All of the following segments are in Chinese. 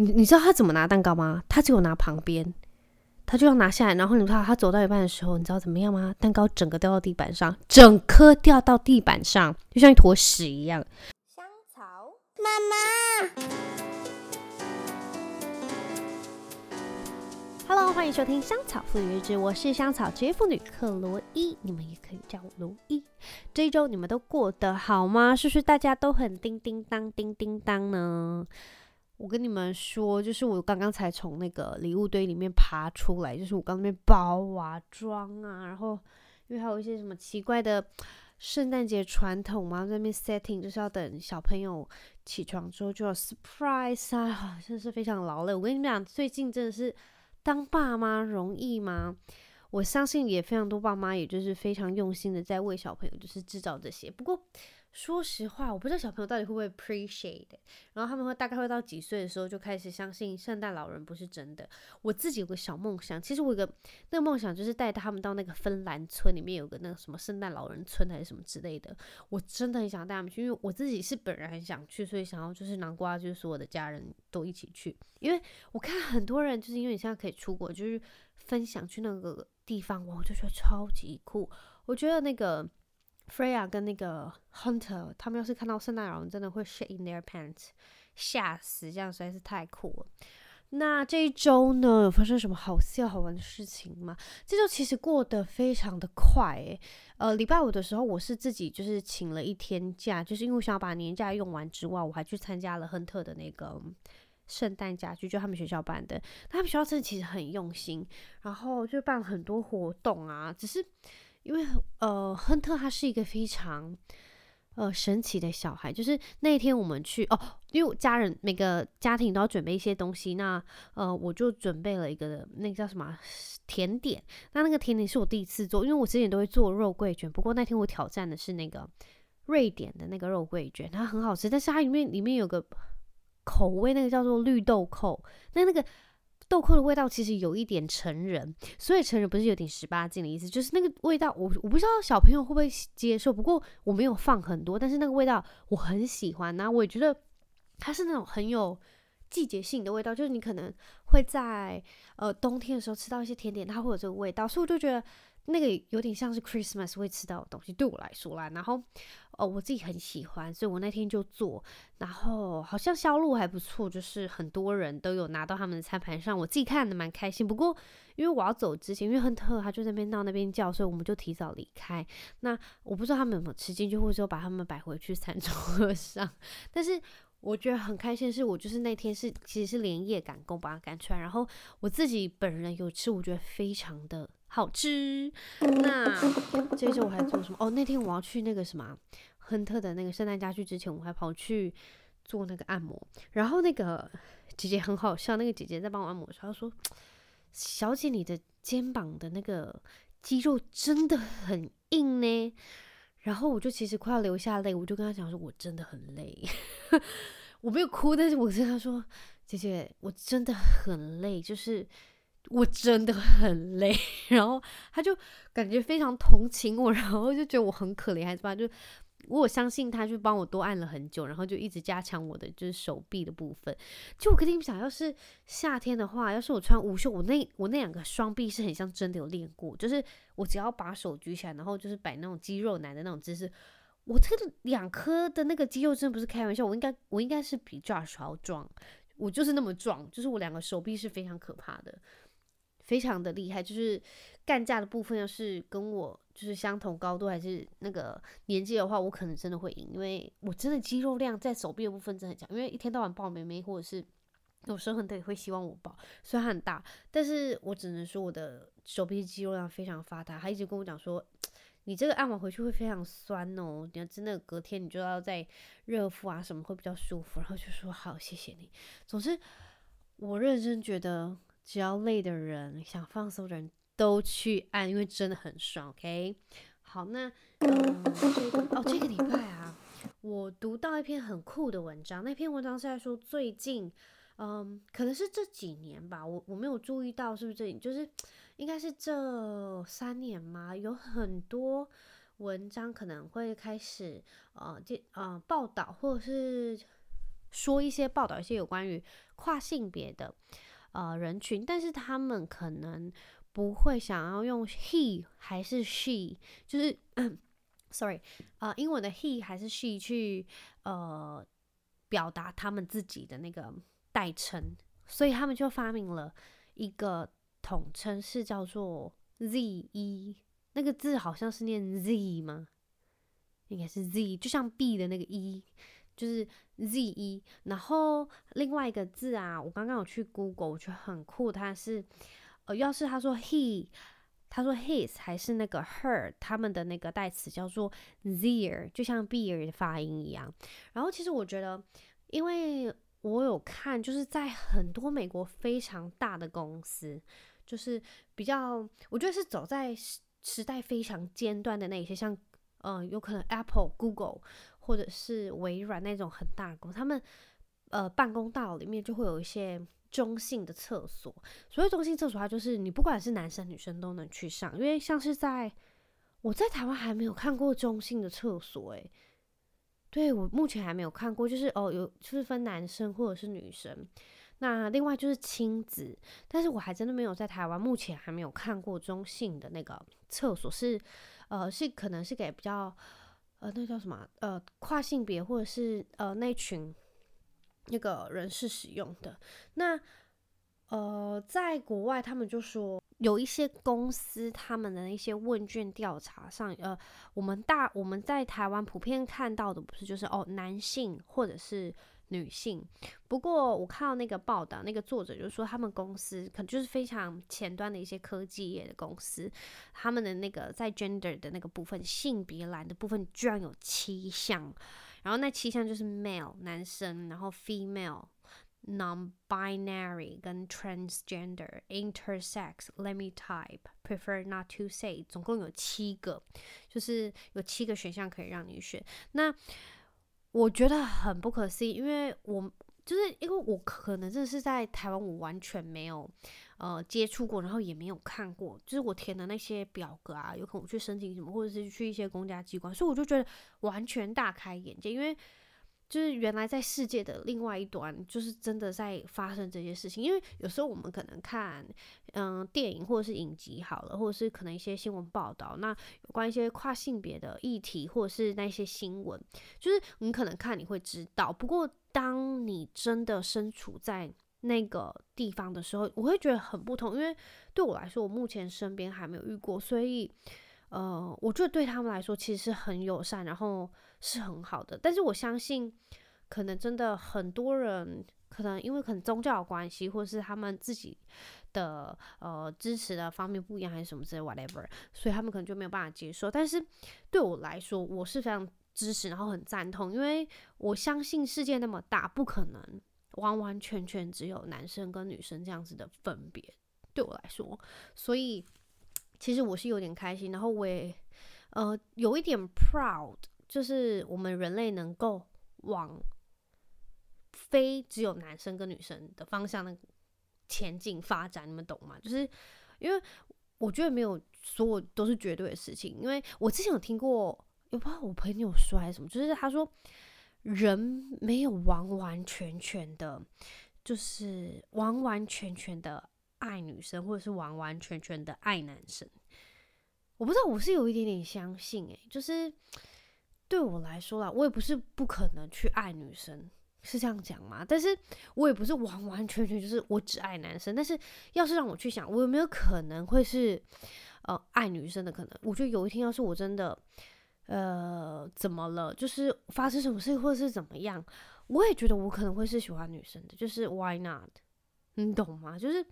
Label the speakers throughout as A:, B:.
A: 你你知道他怎么拿蛋糕吗？他只有拿旁边，他就要拿下来，然后你看他走到一半的时候，你知道怎么样吗？蛋糕整个掉到地板上，整颗掉到地板上，就像一坨屎一样。
B: 香草妈妈
A: ，Hello，欢迎收听香草妇女日志，我是香草职业妇女克罗伊，你们也可以叫我罗伊。这一周你们都过得好吗？是不是大家都很叮叮当、叮叮当呢？我跟你们说，就是我刚刚才从那个礼物堆里面爬出来，就是我刚那边包啊、装啊，然后因为还有一些什么奇怪的圣诞节传统嘛，在那边 setting 就是要等小朋友起床之后就要 surprise 啊，真的是非常劳累。我跟你们讲，最近真的是当爸妈容易吗？我相信也非常多爸妈，也就是非常用心的在为小朋友就是制造这些，不过。说实话，我不知道小朋友到底会不会 appreciate，然后他们会大概会到几岁的时候就开始相信圣诞老人不是真的。我自己有个小梦想，其实我有个那个梦想就是带他们到那个芬兰村里面有个那个什么圣诞老人村还是什么之类的。我真的很想带他们去，因为我自己是本人很想去，所以想要就是南瓜就是所有的家人都一起去。因为我看很多人就是因为你现在可以出国，就是分享去那个地方，哇，我就觉得超级酷。我觉得那个。Freya 跟那个 Hunter，他们要是看到圣诞老人，真的会 shit in their pants，吓死，这样实在是太酷了。那这一周呢，有发生什么好笑好玩的事情吗？这周其实过得非常的快，诶，呃，礼拜五的时候，我是自己就是请了一天假，就是因为想要把年假用完之外，我还去参加了亨特的那个圣诞家具，就他们学校办的。他们学校真的其实很用心，然后就办了很多活动啊，只是。因为呃，亨特他是一个非常呃神奇的小孩。就是那一天我们去哦，因为我家人每个家庭都要准备一些东西，那呃我就准备了一个那个叫什么甜点。那那个甜点是我第一次做，因为我之前都会做肉桂卷，不过那天我挑战的是那个瑞典的那个肉桂卷，它很好吃，但是它里面里面有个口味，那个叫做绿豆蔻，那那个。豆蔻的味道其实有一点成人，所以成人不是有点十八禁的意思，就是那个味道我我不知道小朋友会不会接受，不过我没有放很多，但是那个味道我很喜欢，那我也觉得它是那种很有季节性的味道，就是你可能会在呃冬天的时候吃到一些甜点，它会有这个味道，所以我就觉得。那个有点像是 Christmas 会吃到的东西，对我来说啦。然后，哦，我自己很喜欢，所以我那天就做。然后好像销路还不错，就是很多人都有拿到他们的餐盘上，我自己看的蛮开心。不过，因为我要走之前，因为亨特他就在那边闹那边叫，所以我们就提早离开。那我不知道他们有没有吃进去，或者说把他们摆回去餐桌上。但是我觉得很开心是，我就是那天是其实是连夜赶工把它赶出来，然后我自己本人有吃，我觉得非常的。好吃。那接着我还做什么？哦，那天我要去那个什么亨特的那个圣诞家具之前，我还跑去做那个按摩。然后那个姐姐很好笑，那个姐姐在帮我按摩，她说：“小姐，你的肩膀的那个肌肉真的很硬呢。”然后我就其实快要流下泪，我就跟她讲说：“我真的很累。”我没有哭，但是我跟她说：“姐姐，我真的很累，就是。”我真的很累，然后他就感觉非常同情我，然后就觉得我很可怜，还是吧？就我相信他，就帮我多按了很久，然后就一直加强我的就是手臂的部分。就我跟你们讲，要是夏天的话，要是我穿无袖，我那我那两个双臂是很像真的有练过，就是我只要把手举起来，然后就是摆那种肌肉男的那种姿势，我这个两颗的那个肌肉真的不是开玩笑，我应该我应该是比 Josh 要壮，我就是那么壮，就是我两个手臂是非常可怕的。非常的厉害，就是干架的部分，要是跟我就是相同高度还是那个年纪的话，我可能真的会赢，因为我真的肌肉量在手臂的部分真的很强。因为一天到晚抱妹妹，或者是有时候很也会希望我抱，虽然很大，但是我只能说我的手臂肌肉量非常发达。他一直跟我讲说，你这个按完回去会非常酸哦，你要真的隔天你就要再热敷啊什么会比较舒服。然后就说好，谢谢你。总之，我认真觉得。只要累的人，想放松的人都去按，因为真的很爽。OK，好，那嗯，这个哦，这个礼拜啊，我读到一篇很酷的文章。那篇文章是在说最近，嗯，可能是这几年吧，我我没有注意到是不是这里，就是应该是这三年嘛，有很多文章可能会开始呃，这呃报道或者是说一些报道一些有关于跨性别的呃人群，但是他们可能不会想要用 he 还是 she，就是、sorry 呃英文的 he 还是 she 去呃表达他们自己的那个代称，所以他们就发明了一个统称是叫做 ze，那个字好像是念 z 吗？应该是 z，就像 b 的那个 e。就是 Z 一然后另外一个字啊，我刚刚有去 Google，我觉得很酷。它是，呃，要是他说 He，他说 His，还是那个 Her，他们的那个代词叫做 Their，就像 Beer 的发音一样。然后其实我觉得，因为我有看，就是在很多美国非常大的公司，就是比较，我觉得是走在时时代非常尖端的那些，像，呃，有可能 Apple、Google。或者是微软那种很大公司，他们呃办公大楼里面就会有一些中性的厕所。所谓中性厕所，它就是你不管是男生女生都能去上。因为像是在我在台湾还没有看过中性的厕所，诶，对，我目前还没有看过，就是哦有就是分男生或者是女生。那另外就是亲子，但是我还真的没有在台湾目前还没有看过中性的那个厕所，是呃是可能是给比较。呃，那叫什么？呃，跨性别或者是呃那群那个人士使用的。那呃，在国外，他们就说有一些公司他们的那些问卷调查上，呃，我们大我们在台湾普遍看到的不是就是哦男性或者是。女性，不过我看到那个报道，那个作者就是说，他们公司可能就是非常前端的一些科技业的公司，他们的那个在 gender 的那个部分，性别栏的部分居然有七项，然后那七项就是 male 男生，然后 female、non-binary 跟 transgender、intersex、let me type、prefer not to say，总共有七个，就是有七个选项可以让你选。那我觉得很不可思议，因为我就是因为我可能真的是在台湾，我完全没有呃接触过，然后也没有看过，就是我填的那些表格啊，有可能我去申请什么，或者是去一些公家机关，所以我就觉得完全大开眼界，因为。就是原来在世界的另外一端，就是真的在发生这些事情。因为有时候我们可能看，嗯，电影或者是影集好了，或者是可能一些新闻报道，那有关一些跨性别的议题，或者是那些新闻，就是你可能看你会知道。不过当你真的身处在那个地方的时候，我会觉得很不同。因为对我来说，我目前身边还没有遇过，所以，呃，我觉得对他们来说其实是很友善，然后。是很好的，但是我相信，可能真的很多人，可能因为可能宗教关系，或是他们自己的呃支持的方面不一样，还是什么之类 whatever，所以他们可能就没有办法接受。但是对我来说，我是非常支持，然后很赞同，因为我相信世界那么大，不可能完完全全只有男生跟女生这样子的分别。对我来说，所以其实我是有点开心，然后我也呃有一点 proud。就是我们人类能够往非只有男生跟女生的方向的前进发展，你们懂吗？就是因为我觉得没有所有都是绝对的事情，因为我之前有听过，有不知道我朋友说还是什么，就是他说人没有完完全全的，就是完完全全的爱女生，或者是完完全全的爱男生。我不知道，我是有一点点相信，欸，诶，就是。对我来说啦，我也不是不可能去爱女生，是这样讲吗？但是我也不是完完全全就是我只爱男生。但是要是让我去想，我有没有可能会是呃爱女生的可能？我觉得有一天要是我真的呃怎么了，就是发生什么事或者是怎么样，我也觉得我可能会是喜欢女生的。就是 Why not？你懂吗？就是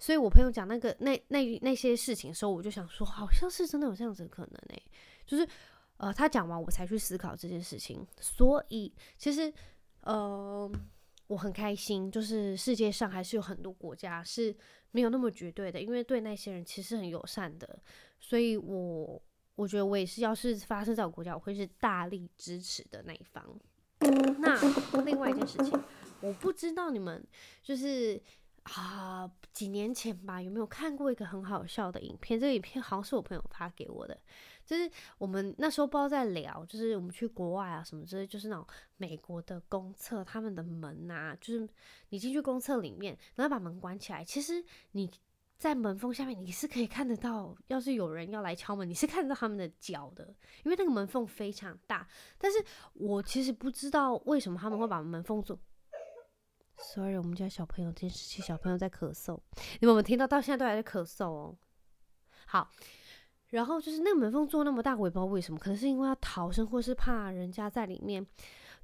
A: 所以我朋友讲那个那那那些事情的时候，我就想说，好像是真的有这样子的可能诶、就是。呃，他讲完我才去思考这件事情，所以其实，呃，我很开心，就是世界上还是有很多国家是没有那么绝对的，因为对那些人其实很友善的，所以我我觉得我也是，要是发生在我国家，我会是大力支持的那一方。那另外一件事情，我不知道你们就是啊，几年前吧，有没有看过一个很好笑的影片？这个影片好像是我朋友发给我的，就是我们那时候不知道在聊，就是我们去国外啊什么之类，就是那种美国的公厕，他们的门啊，就是你进去公厕里面，然后把门关起来，其实你在门缝下面你是可以看得到，要是有人要来敲门，你是看得到他们的脚的，因为那个门缝非常大。但是我其实不知道为什么他们会把门缝做。Sorry，我们家小朋友监视器小朋友在咳嗽，你们有没有听到？到现在都还在咳嗽哦。好，然后就是那个门缝做那么大，我也不知道为什么，可能是因为要逃生，或是怕人家在里面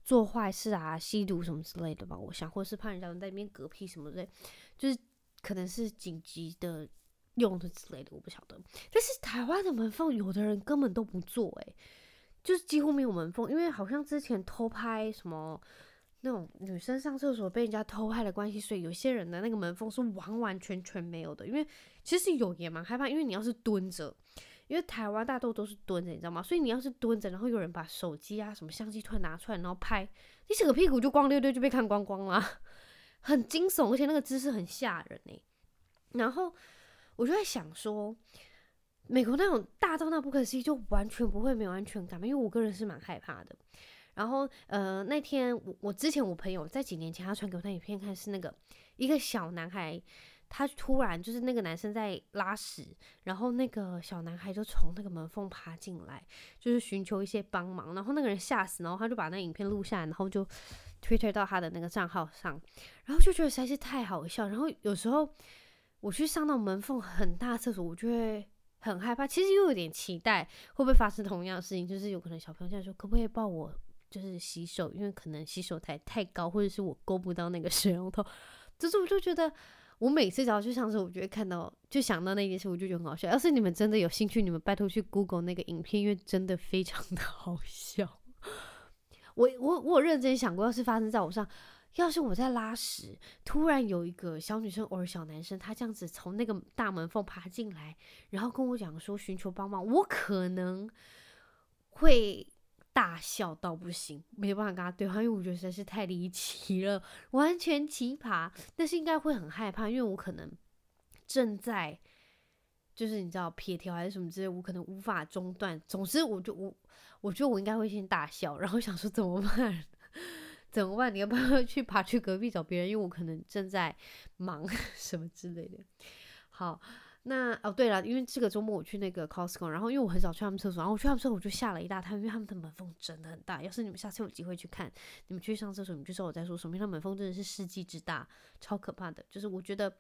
A: 做坏事啊、吸毒什么之类的吧。我想，或是怕人家在里面嗝屁什么之类，就是可能是紧急的用的之类的，我不晓得。但是台湾的门缝，有的人根本都不做，诶，就是几乎没有门缝，因为好像之前偷拍什么。那种女生上厕所被人家偷拍的关系，所以有些人的那个门缝是完完全全没有的。因为其实有也蛮害怕，因为你要是蹲着，因为台湾大多都是蹲着，你知道吗？所以你要是蹲着，然后有人把手机啊什么相机突然拿出来，然后拍，你整个屁股就光溜溜就被看光光了，很惊悚，而且那个姿势很吓人呢。然后我就在想说，美国那种大到那不可思议，就完全不会没有安全感吗？因为我个人是蛮害怕的。然后，呃，那天我我之前我朋友在几年前他传给我那影片看，是那个一个小男孩，他突然就是那个男生在拉屎，然后那个小男孩就从那个门缝爬进来，就是寻求一些帮忙，然后那个人吓死，然后他就把那影片录下来，然后就推推到他的那个账号上，然后就觉得实在是太好笑。然后有时候我去上到门缝很大厕所，我就会很害怕，其实又有点期待会不会发生同样的事情，就是有可能小朋友这样说，可不可以抱我？就是洗手，因为可能洗手台太高，或者是我够不到那个水龙头。就是我就觉得，我每次只要去上厕所，我就会看到，就想到那件事，我就觉得很好笑。要是你们真的有兴趣，你们拜托去 Google 那个影片，因为真的非常的 好笑。我我我有认真想过，要是发生在我上，要是我在拉屎，突然有一个小女生或者小男生，他这样子从那个大门缝爬进来，然后跟我讲说寻求帮忙，我可能会。大笑到不行，没办法跟他对话，因为我觉得实在是太离奇了，完全奇葩。但是应该会很害怕，因为我可能正在，就是你知道撇条还是什么之类，我可能无法中断。总之，我就我我觉得我应该会先大笑，然后想说怎么办？怎么办？你要不要去爬去隔壁找别人？因为我可能正在忙 什么之类的。好。那哦，对了，因为这个周末我去那个 Costco，然后因为我很少去他们厕所，然后我去他们厕所我就吓了一大跳，因为他们的门缝真的很大。要是你们下次有机会去看，你们去上厕所，你们就知道我在说什么。因为他门缝真的是世纪之大，超可怕的。就是我觉得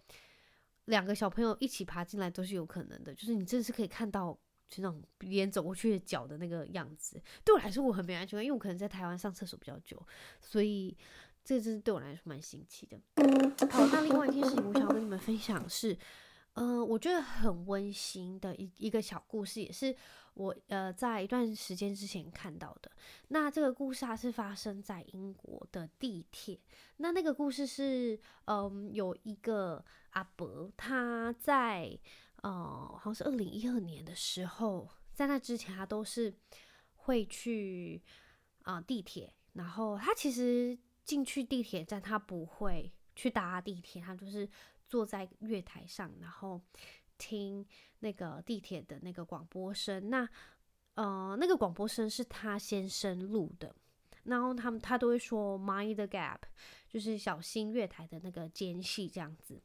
A: 两个小朋友一起爬进来都是有可能的。就是你真的是可以看到，就那种别人走过去的脚的那个样子。对我来说我很没安全感，因为我可能在台湾上厕所比较久，所以这真是对我来说蛮新奇的。好，那另外一件事情我想要跟你们分享是。嗯、我觉得很温馨的一一个小故事，也是我呃在一段时间之前看到的。那这个故事它是发生在英国的地铁。那那个故事是，嗯，有一个阿伯，他在呃好像是二零一二年的时候，在那之前他都是会去啊、地铁，然后他其实进去地铁站，他不会去搭地铁，他就是。坐在月台上，然后听那个地铁的那个广播声。那呃，那个广播声是他先生录的。然后他们他都会说 “mind the gap”，就是小心月台的那个间隙这样子。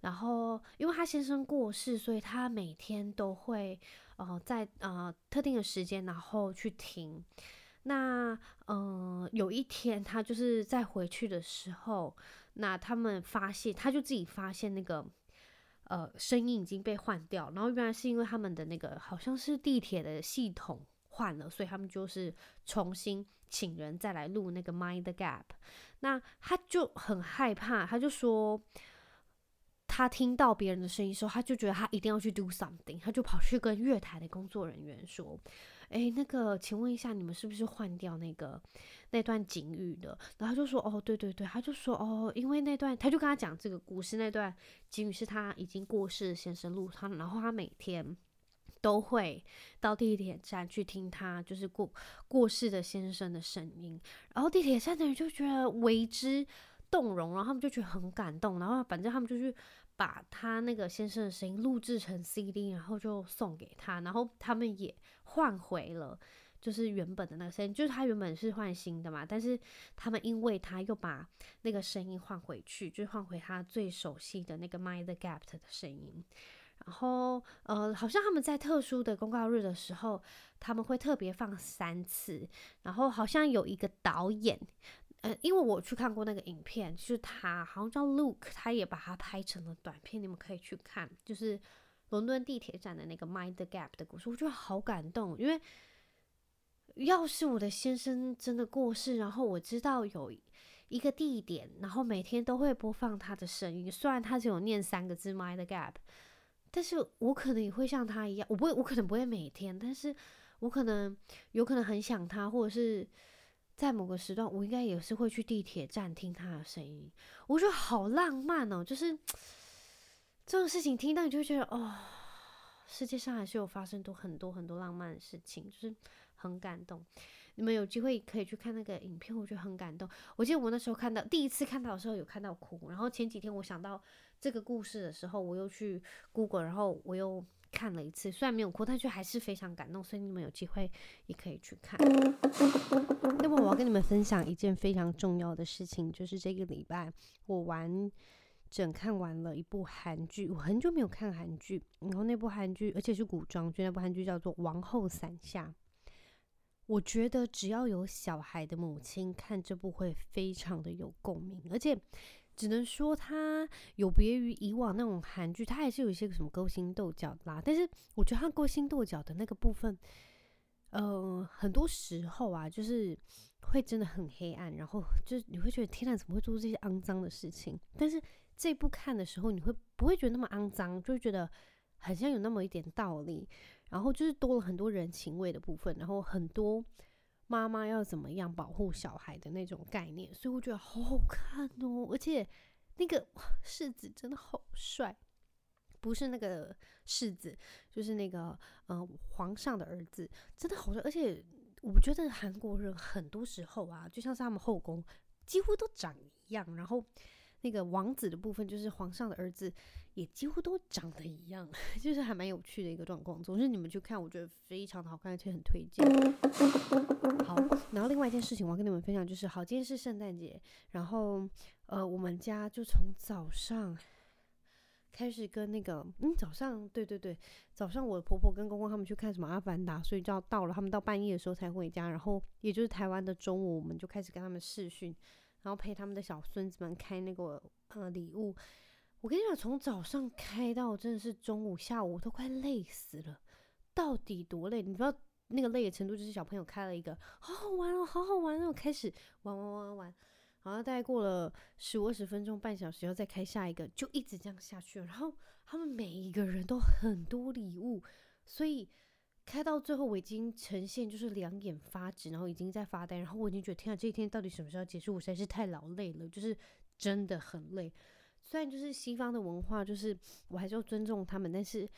A: 然后因为他先生过世，所以他每天都会呃在呃特定的时间，然后去听。那呃有一天他就是在回去的时候。那他们发现，他就自己发现那个，呃，声音已经被换掉，然后原来是因为他们的那个好像是地铁的系统换了，所以他们就是重新请人再来录那个 Mind Gap。那他就很害怕，他就说，他听到别人的声音时候，他就觉得他一定要去 do something，他就跑去跟月台的工作人员说。诶，那个，请问一下，你们是不是换掉那个那段警语的？然后他就说，哦，对对对，他就说，哦，因为那段，他就跟他讲这个故事，那段警语是他已经过世先生录他，然后他每天都会到地铁站去听他就是过过世的先生的声音，然后地铁站的人就觉得为之动容，然后他们就觉得很感动，然后反正他们就去把他那个先生的声音录制成 CD，然后就送给他，然后他们也换回了。就是原本的那个声音，就是他原本是换新的嘛，但是他们因为他又把那个声音换回去，就换回他最熟悉的那个 Mind the Gap 的声音。然后呃，好像他们在特殊的公告日的时候，他们会特别放三次。然后好像有一个导演，嗯，因为我去看过那个影片，就是他好像叫 Luke，他也把它拍成了短片，你们可以去看，就是伦敦地铁站的那个 Mind Gap 的故事，我觉得好感动，因为。要是我的先生真的过世，然后我知道有一个地点，然后每天都会播放他的声音，虽然他只有念三个字 “mind gap”，但是我可能也会像他一样，我不会，我可能不会每天，但是我可能有可能很想他，或者是在某个时段，我应该也是会去地铁站听他的声音。我觉得好浪漫哦，就是 这种事情听到你就会觉得哦，世界上还是有发生多很多很多浪漫的事情，就是。很感动，你们有机会可以去看那个影片，我觉得很感动。我记得我那时候看到第一次看到的时候有看到哭，然后前几天我想到这个故事的时候，我又去 Google，然后我又看了一次，虽然没有哭，但却还是非常感动。所以你们有机会也可以去看。那么我要跟你们分享一件非常重要的事情，就是这个礼拜我完整看完了一部韩剧，我很久没有看韩剧，然后那部韩剧而且是古装剧，那部韩剧叫做《王后伞下》。我觉得只要有小孩的母亲看这部会非常的有共鸣，而且只能说它有别于以往那种韩剧，它还是有一些什么勾心斗角啦。但是我觉得它勾心斗角的那个部分，呃，很多时候啊，就是会真的很黑暗，然后就是你会觉得天哪，怎么会做这些肮脏的事情？但是这部看的时候，你会不会觉得那么肮脏？就会觉得好像有那么一点道理。然后就是多了很多人情味的部分，然后很多妈妈要怎么样保护小孩的那种概念，所以我觉得好好看哦。而且那个世子真的好帅，不是那个世子，就是那个嗯、皇上的儿子，真的好帅。而且我觉得韩国人很多时候啊，就像是他们后宫几乎都长一样，然后。那个王子的部分，就是皇上的儿子，也几乎都长得一样，就是还蛮有趣的一个状况。总之你们去看，我觉得非常的好看，而且很推荐。好，然后另外一件事情我要跟你们分享，就是好，今天是圣诞节，然后呃，我们家就从早上开始跟那个，嗯，早上，对对对，早上我的婆婆跟公公他们去看什么阿凡达，所以就要到了，他们到半夜的时候才回家，然后也就是台湾的中午，我们就开始跟他们视讯。然后陪他们的小孙子们开那个呃礼物，我跟你讲，从早上开到真的是中午下午，都快累死了。到底多累？你不知道那个累的程度，就是小朋友开了一个，好好玩哦，好好玩哦，开始玩玩玩玩，然后大概过了十五二十分钟，半小时，要再开下一个，就一直这样下去。然后他们每一个人都很多礼物，所以。开到最后，我已经呈现就是两眼发直，然后已经在发呆，然后我已经觉得天啊，这一天到底什么时候结束？我实在是太劳累了，就是真的很累。虽然就是西方的文化，就是我还是要尊重他们，但是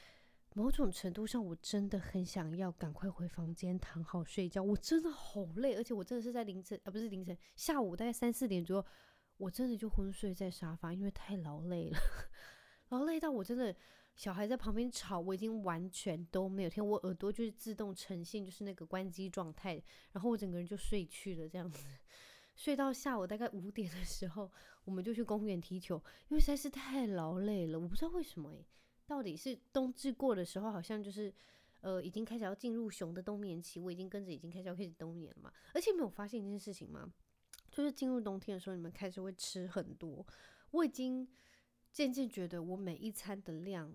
A: 某种程度上，我真的很想要赶快回房间躺好睡觉。我真的好累，而且我真的是在凌晨，啊不是凌晨，下午大概三四点左右，我真的就昏睡在沙发，因为太劳累了，劳累到我真的。小孩在旁边吵，我已经完全都没有听，我耳朵就是自动呈现就是那个关机状态，然后我整个人就睡去了，这样子，睡到下午大概五点的时候，我们就去公园踢球，因为实在是太劳累了，我不知道为什么诶，到底是冬至过的时候，好像就是呃已经开始要进入熊的冬眠期，我已经跟着已经开始要开始冬眠了嘛，而且没有发现一件事情吗？就是进入冬天的时候，你们开始会吃很多，我已经渐渐觉得我每一餐的量。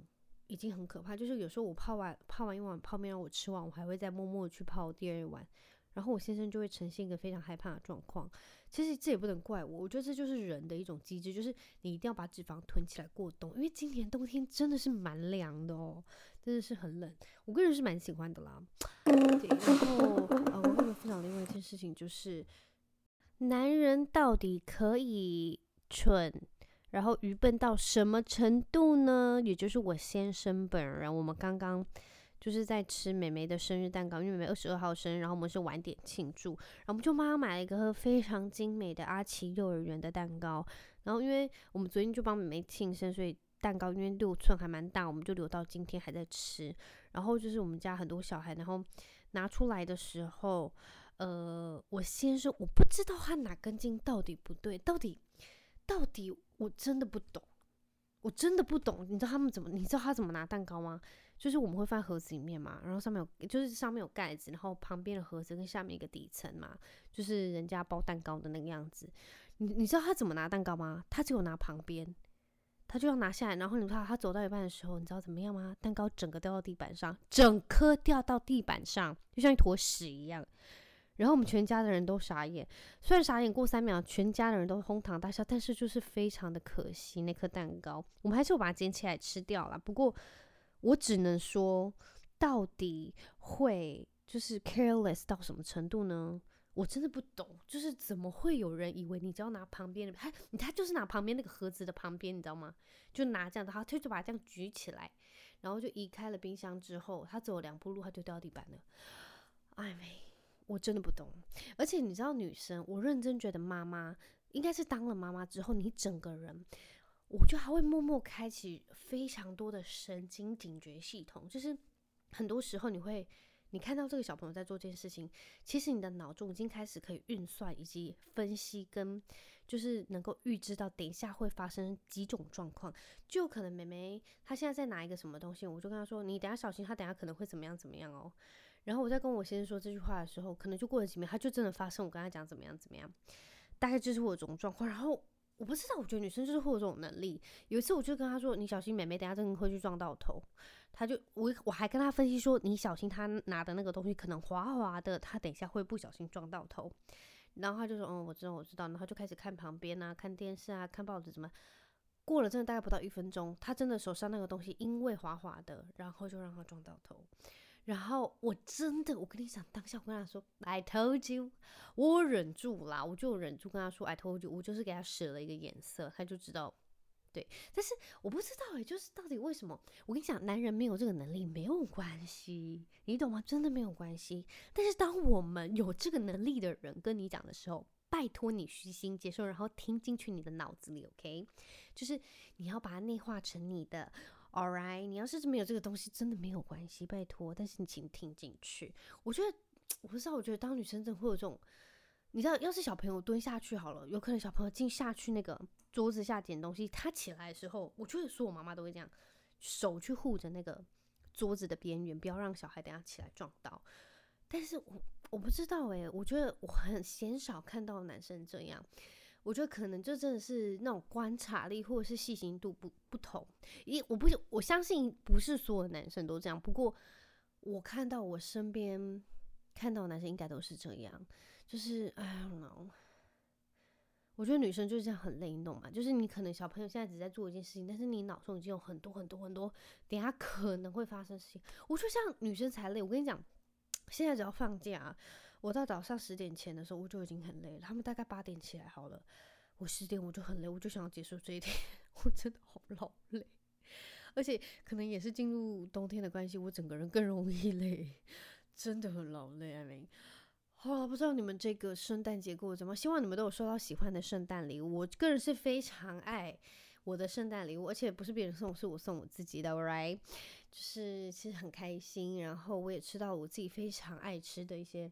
A: 已经很可怕，就是有时候我泡完泡完一碗泡面让我吃完，我还会再默默去泡第二碗，然后我先生就会呈现一个非常害怕的状况。其实这也不能怪我，我觉得这就是人的一种机制，就是你一定要把脂肪囤起来过冬，因为今年冬天真的是蛮凉的哦，真的是很冷。我个人是蛮喜欢的啦。对，然后呃，我跟你们分享另外一件事情，就是男人到底可以蠢？然后愚笨到什么程度呢？也就是我先生本人，我们刚刚就是在吃美眉的生日蛋糕，因为妹妹二十二号生日，然后我们是晚点庆祝，然后我们就帮她买了一个非常精美的阿奇幼儿园的蛋糕。然后因为我们昨天就帮美眉庆生，所以蛋糕因为六寸还蛮大，我们就留到今天还在吃。然后就是我们家很多小孩，然后拿出来的时候，呃，我先生我不知道他哪根筋到底不对，到底到底我真的不懂。我真的不懂，你知道他们怎么？你知道他怎么拿蛋糕吗？就是我们会放盒子里面嘛，然后上面有，就是上面有盖子，然后旁边的盒子跟下面一个底层嘛，就是人家包蛋糕的那个样子。你你知道他怎么拿蛋糕吗？他只有拿旁边，他就要拿下来，然后你知道他走到一半的时候，你知道怎么样吗？蛋糕整个掉到地板上，整颗掉到地板上，就像一坨屎一样。然后我们全家的人都傻眼，虽然傻眼过三秒，全家的人都哄堂大笑，但是就是非常的可惜那颗蛋糕，我们还是有把它捡起来吃掉了。不过我只能说，到底会就是 careless 到什么程度呢？我真的不懂，就是怎么会有人以为你只要拿旁边的，他他就是拿旁边那个盒子的旁边，你知道吗？就拿这样的，他他就把它这样举起来，然后就移开了冰箱之后，他走了两步路，他就掉地板了。哎没。我真的不懂，而且你知道，女生，我认真觉得妈妈应该是当了妈妈之后，你整个人，我觉得还会默默开启非常多的神经警觉系统。就是很多时候，你会你看到这个小朋友在做这件事情，其实你的脑中已经开始可以运算以及分析，跟就是能够预知到等一下会发生几种状况。就可能妹妹她现在在拿一个什么东西，我就跟她说：“你等下小心，她等下可能会怎么样怎么样哦。”然后我在跟我先生说这句话的时候，可能就过了几秒，他就真的发生。我跟他讲怎么样怎么样，大概就是我这种状况。然后我不知道，我觉得女生就是会有这种能力。有一次我就跟他说：“你小心妹妹，等下真的会去撞到头。”他就我我还跟他分析说：“你小心他拿的那个东西可能滑滑的，他等一下会不小心撞到头。”然后他就说：“嗯，我知道，我知道。”然后就开始看旁边啊，看电视啊，看报纸怎么。过了真的大概不到一分钟，他真的手上那个东西因为滑滑的，然后就让他撞到头。然后我真的，我跟你讲，当下我跟他说，I told you，我忍住啦，我就忍住跟他说，I told you，我就是给他使了一个眼色，他就知道，对。但是我不知道诶，就是到底为什么？我跟你讲，男人没有这个能力没有关系，你懂吗？真的没有关系。但是当我们有这个能力的人跟你讲的时候，拜托你虚心接受，然后听进去你的脑子里，OK？就是你要把它内化成你的。All right，你要是没有这个东西，真的没有关系，拜托。但是你请听进去。我觉得，我不知道，我觉得当女生真的会有这种，你知道，要是小朋友蹲下去好了，有可能小朋友进下去那个桌子下捡东西，他起来的时候，我就会说我妈妈都会这样，手去护着那个桌子的边缘，不要让小孩等下起来撞到。但是我我不知道诶，我觉得我很鲜少看到男生这样。我觉得可能就真的是那种观察力或者是细心度不不同，因我不我相信不是所有男生都这样。不过我看到我身边看到男生应该都是这样，就是哎呀，我觉得女生就是这样很累，你懂吗？就是你可能小朋友现在只在做一件事情，但是你脑中已经有很多很多很多等下可能会发生事情。我说像女生才累，我跟你讲。现在只要放假，我到早上十点前的时候，我就已经很累了。他们大概八点起来好了，我十点我就很累，我就想要结束这一天。我真的好老累，而且可能也是进入冬天的关系，我整个人更容易累，真的很劳累。I mean，好了，不知道你们这个圣诞节过得怎么？希望你们都有收到喜欢的圣诞礼物。我个人是非常爱。我的圣诞礼物，而且不是别人送，是我送我自己的，right？就是其实很开心，然后我也吃到我自己非常爱吃的一些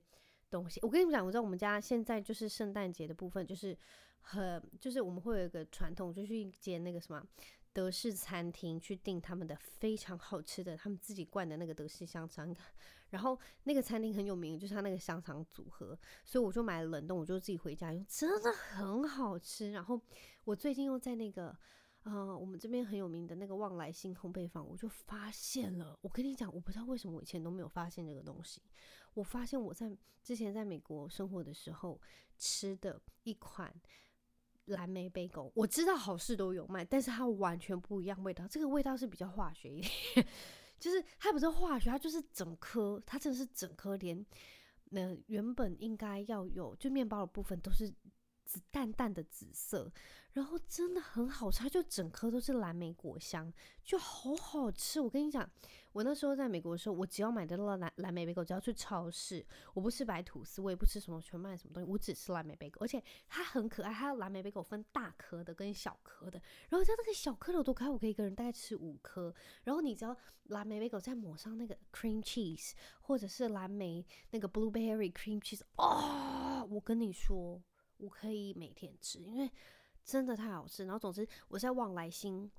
A: 东西。我跟你们讲，我知道我们家现在就是圣诞节的部分，就是很就是我们会有一个传统，就去一间那个什么德式餐厅去订他们的非常好吃的，他们自己灌的那个德式香肠。然后那个餐厅很有名，就是它那个香肠组合，所以我就买了冷冻，我就自己回家用，真的很好吃。然后我最近又在那个。啊、我们这边很有名的那个旺来新烘焙坊，我就发现了。我跟你讲，我不知道为什么我以前都没有发现这个东西。我发现我在之前在美国生活的时候吃的一款蓝莓贝果，我知道好事都有卖，但是它完全不一样味道。这个味道是比较化学一点，就是它不是化学，它就是整颗，它真的是整颗连，那、呃、原本应该要有就面包的部分都是。紫淡淡的紫色，然后真的很好吃，它就整颗都是蓝莓果香，就好好吃。我跟你讲，我那时候在美国的时候，我只要买得到蓝蓝莓贝果，只要去超市，我不吃白吐司，我也不吃什么全麦什么东西，我只吃蓝莓贝果，而且它很可爱，它的蓝莓贝果分大颗的跟小颗的，然后像那个小颗的我都可爱，我可以一个人大概吃五颗。然后你只要蓝莓贝果再抹上那个 cream cheese，或者是蓝莓那个 blueberry cream cheese，哦，我跟你说。我可以每天吃，因为真的太好吃。然后总之我在旺来新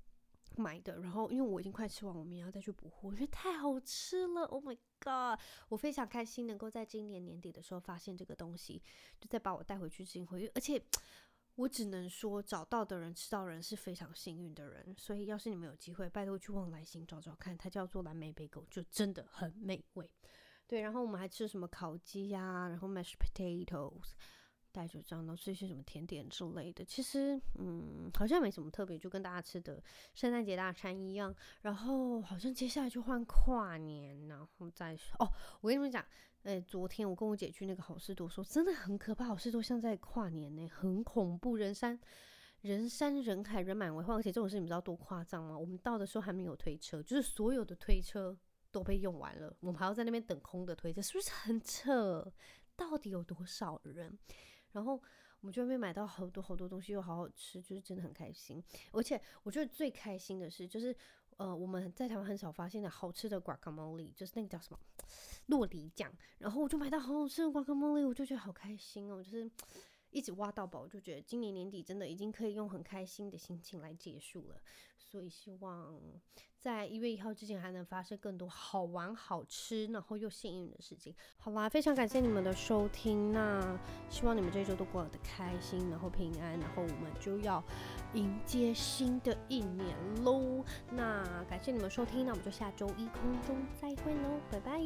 A: 买的，然后因为我已经快吃完，我明天要再去补货，因为太好吃了。Oh my god！我非常开心能够在今年年底的时候发现这个东西，就再把我带回去进回。而且 我只能说，找到的人吃到人是非常幸运的人。所以要是你们有机会，拜托去旺来新找找看，它叫做蓝莓贝果，就真的很美味。对，然后我们还吃什么烤鸡呀、然后 mashed potatoes。带着这样，都是一些什么甜点之类的。其实，嗯，好像没什么特别，就跟大家吃的圣诞节大餐一样。然后，好像接下来就换跨年，然后再说。哦，我跟你们讲，哎，昨天我跟我姐去那个好事多，说真的很可怕，好事多像在跨年呢，很恐怖，人山人山人海，人满为患。而且这种事你们知道多夸张吗？我们到的时候还没有推车，就是所有的推车都被用完了，我们还要在那边等空的推车，是不是很扯？到底有多少人？然后我们就会买到好多好多东西，又好好吃，就是真的很开心。而且我觉得最开心的是，就是呃我们在台湾很少发现的好吃的 guacamole，就是那个叫什么洛梨酱。然后我就买到好好吃的 guacamole，我就觉得好开心哦，就是。一直挖到宝，就觉得今年年底真的已经可以用很开心的心情来结束了。所以希望在一月一号之前还能发生更多好玩、好吃，然后又幸运的事情。好啦，非常感谢你们的收听，那希望你们这一周都过得开心，然后平安，然后我们就要迎接新的一年喽。那感谢你们收听，那我们就下周一空中再会喽，拜拜。